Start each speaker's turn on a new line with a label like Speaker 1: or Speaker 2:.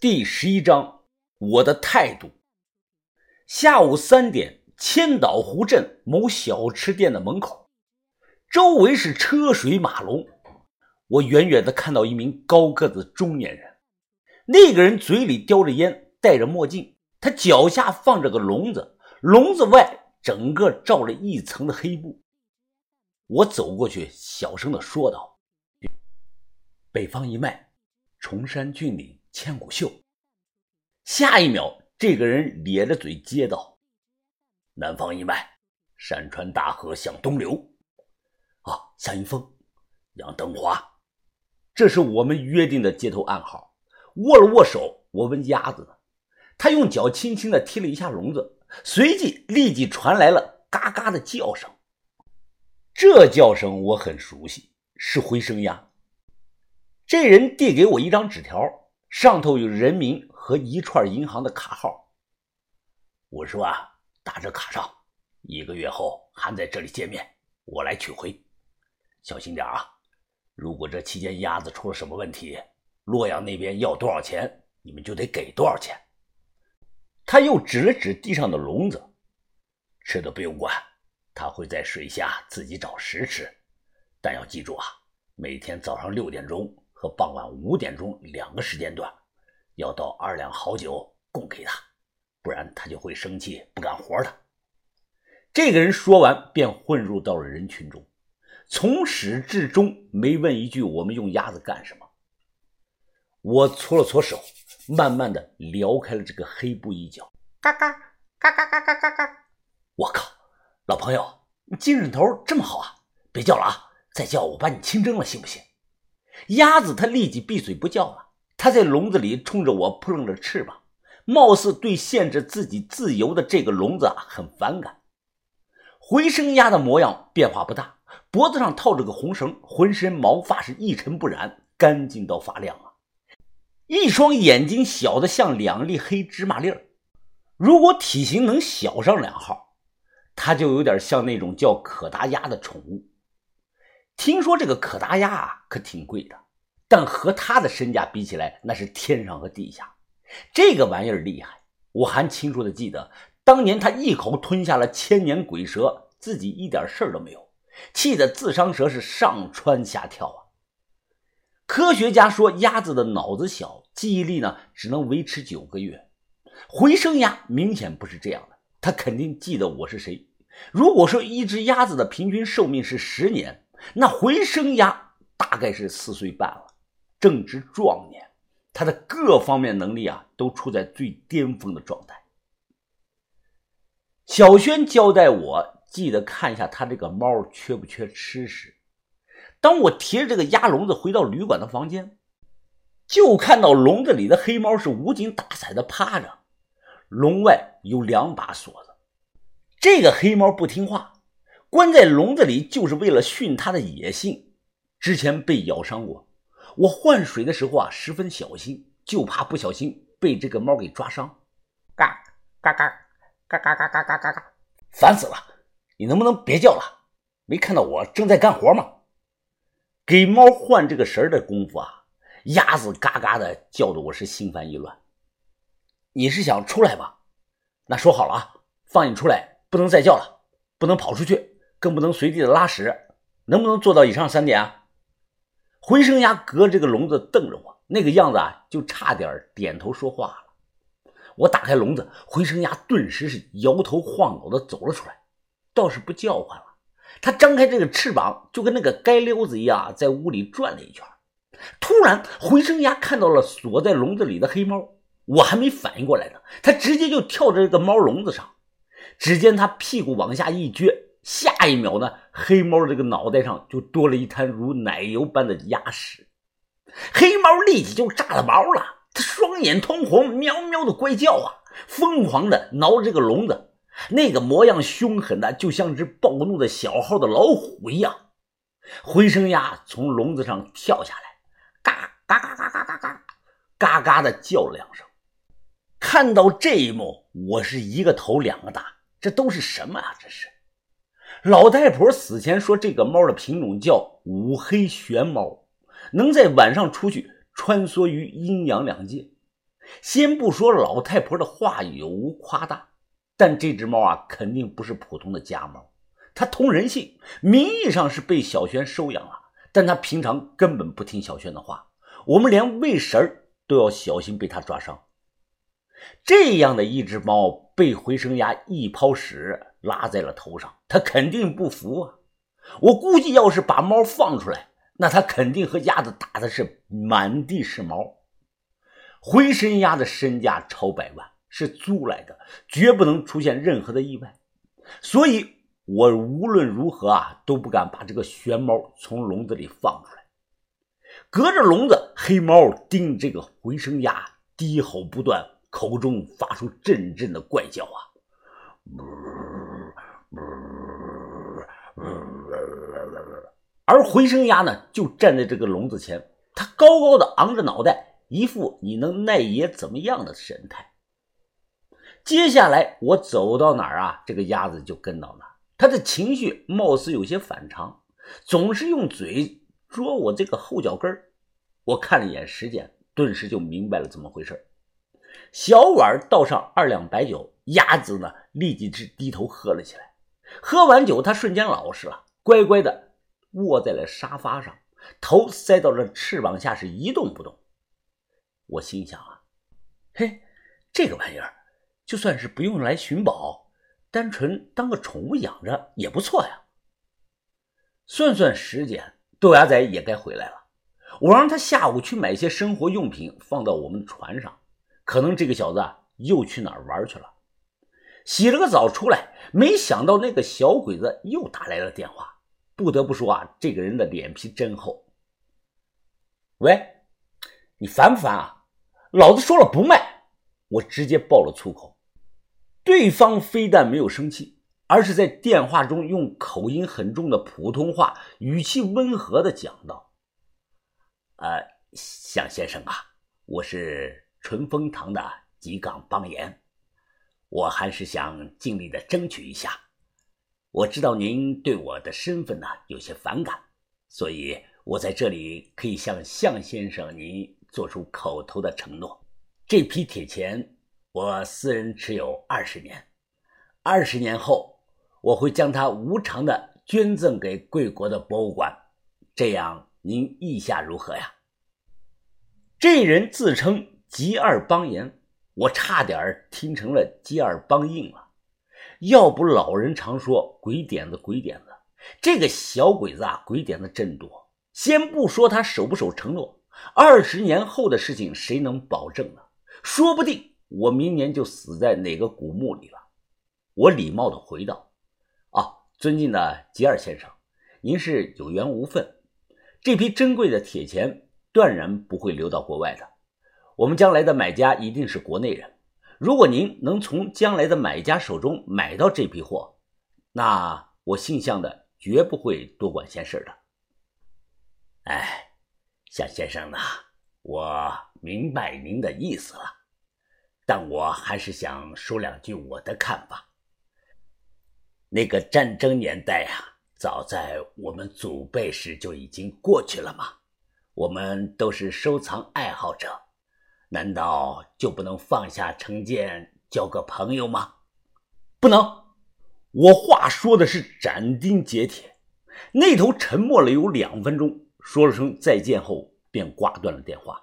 Speaker 1: 第十一章，我的态度。下午三点，千岛湖镇某小吃店的门口，周围是车水马龙。我远远的看到一名高个子中年人，那个人嘴里叼着烟，戴着墨镜，他脚下放着个笼子，笼子外整个罩了一层的黑布。我走过去，小声的说道：“北方一脉，崇山峻岭。”千古秀。下一秒，这个人咧着嘴接道：“南方一脉，山川大河向东流。”啊，夏云峰，杨登华，这是我们约定的接头暗号。握了握手，我问鸭子呢，他用脚轻轻的踢了一下笼子，随即立即传来了嘎嘎的叫声。这叫声我很熟悉，是回声鸭。这人递给我一张纸条。上头有人名和一串银行的卡号。我说啊，打这卡上，一个月后还在这里见面，我来取回。小心点啊！如果这期间鸭子出了什么问题，洛阳那边要多少钱，你们就得给多少钱。他又指了指地上的笼子，吃的不用管，他会在水下自己找食吃。但要记住啊，每天早上六点钟。和傍晚五点钟两个时间段，要倒二两好酒供给他，不然他就会生气不干活的。这个人说完，便混入到了人群中，从始至终没问一句：“我们用鸭子干什么？”我搓了搓手，慢慢的撩开了这个黑布一角，嘎嘎嘎嘎嘎嘎嘎嘎！我靠，老朋友，你精神头这么好啊！别叫了啊，再叫我把你清蒸了，行不行？鸭子它立即闭嘴不叫了，它在笼子里冲着我扑棱着翅膀，貌似对限制自己自由的这个笼子啊很反感。回声鸭的模样变化不大，脖子上套着个红绳，浑身毛发是一尘不染，干净到发亮啊！一双眼睛小的像两粒黑芝麻粒儿，如果体型能小上两号，它就有点像那种叫可达鸭的宠物。听说这个可达鸭啊，可挺贵的，但和他的身价比起来，那是天上和地下。这个玩意儿厉害，我还清楚的记得，当年他一口吞下了千年鬼蛇，自己一点事儿都没有，气得自伤蛇是上蹿下跳啊。科学家说，鸭子的脑子小，记忆力呢只能维持九个月。回声鸭明显不是这样的，它肯定记得我是谁。如果说一只鸭子的平均寿命是十年，那回声鸭大概是四岁半了，正值壮年，它的各方面能力啊都处在最巅峰的状态。小轩交代我，记得看一下他这个猫缺不缺吃食。当我提着这个鸭笼子回到旅馆的房间，就看到笼子里的黑猫是无精打采的趴着，笼外有两把锁子，这个黑猫不听话。关在笼子里就是为了训它的野性。之前被咬伤过，我换水的时候啊十分小心，就怕不小心被这个猫给抓伤。嘎嘎嘎嘎嘎嘎嘎嘎嘎嘎，烦死了！你能不能别叫了？没看到我正在干活吗？给猫换这个绳的功夫啊，鸭子嘎嘎的叫的我是心烦意乱。你是想出来吧？那说好了啊，放你出来，不能再叫了，不能跑出去。更不能随地的拉屎，能不能做到以上三点啊？回声鸭隔着这个笼子瞪着我，那个样子啊，就差点点头说话了。我打开笼子，回声鸭顿时是摇头晃脑的走了出来，倒是不叫唤了。它张开这个翅膀，就跟那个街溜子一样，在屋里转了一圈。突然，回声鸭看到了锁在笼子里的黑猫，我还没反应过来呢，它直接就跳在这个猫笼子上。只见它屁股往下一撅。下一秒呢，黑猫这个脑袋上就多了一滩如奶油般的鸭屎，黑猫立即就炸了毛了，它双眼通红，喵喵的怪叫啊，疯狂的挠这个笼子，那个模样凶狠的就像只暴怒的小号的老虎一样。回声鸭从笼子上跳下来，嘎嘎嘎嘎嘎嘎嘎，嘎嘎的叫了两声。看到这一幕，我是一个头两个大，这都是什么啊？这是。老太婆死前说，这个猫的品种叫五黑玄猫，能在晚上出去穿梭于阴阳两界。先不说老太婆的话有无夸大，但这只猫啊，肯定不是普通的家猫，它通人性，名义上是被小轩收养了，但它平常根本不听小轩的话，我们连喂食儿都要小心被它抓伤。这样的一只猫被回声鸭一抛屎拉在了头上，他肯定不服啊！我估计，要是把猫放出来，那他肯定和鸭子打的是满地是毛。回声鸭的身价超百万，是租来的，绝不能出现任何的意外。所以，我无论如何啊都不敢把这个玄猫从笼子里放出来。隔着笼子，黑猫盯这个回声鸭，低吼不断，口中发出阵阵的怪叫啊！而回声鸭呢，就站在这个笼子前，它高高的昂着脑袋。一副你能奈爷怎么样的神态。接下来我走到哪儿啊，这个鸭子就跟到哪儿。它的情绪貌似有些反常，总是用嘴啄我这个后脚跟儿我看了一眼时间，顿时就明白了怎么回事小碗倒上二两白酒，鸭子呢立即是低头喝了起来。喝完酒，他瞬间老实了，乖乖的卧在了沙发上，头塞到了翅膀下，是一动不动。我心想啊，嘿，这个玩意儿就算是不用来寻宝，单纯当个宠物养着也不错呀。算算时间，豆芽仔也该回来了。我让他下午去买些生活用品放到我们船上，可能这个小子又去哪儿玩去了。洗了个澡出来，没想到那个小鬼子又打来了电话。不得不说啊，这个人的脸皮真厚。喂，你烦不烦啊？老子说了不卖，我直接爆了粗口。对方非但没有生气，而是在电话中用口音很重的普通话，语气温和的讲道：“呃，向先生啊，我是春风堂的吉冈邦彦，我还是想尽力的争取一下。我知道您对我的身份呢有些反感，所以我在这里可以向向先生您。”做出口头的承诺，这批铁钱我私人持有二十年，二十年后我会将它无偿的捐赠给贵国的博物馆，这样您意下如何呀？这人自称吉二邦彦，我差点听成了吉二邦硬了。要不老人常说鬼点子鬼点子，这个小鬼子啊鬼点子真多。先不说他守不守承诺。二十年后的事情谁能保证呢？说不定我明年就死在哪个古墓里了。我礼貌的回道：“啊，尊敬的吉尔先生，您是有缘无分，这批珍贵的铁钱断然不会流到国外的。我们将来的买家一定是国内人。如果您能从将来的买家手中买到这批货，那我姓向的绝不会多管闲事的。”哎。向先生呢，我明白您的意思了，但我还是想说两句我的看法。那个战争年代啊，早在我们祖辈时就已经过去了嘛。我们都是收藏爱好者，难道就不能放下成见，交个朋友吗？不能！我话说的是斩钉截铁。那头沉默了有两分钟。说了声再见后，便挂断了电话。